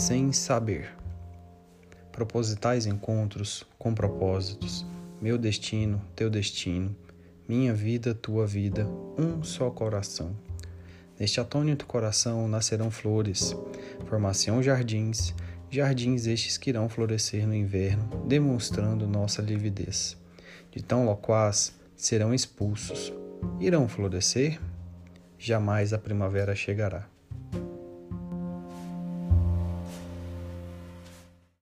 sem saber. Propositais encontros com propósitos, meu destino, teu destino, minha vida, tua vida, um só coração. Neste atônito coração nascerão flores, formação jardins, jardins estes que irão florescer no inverno, demonstrando nossa lividez. De tão loquaz serão expulsos. Irão florescer? Jamais a primavera chegará.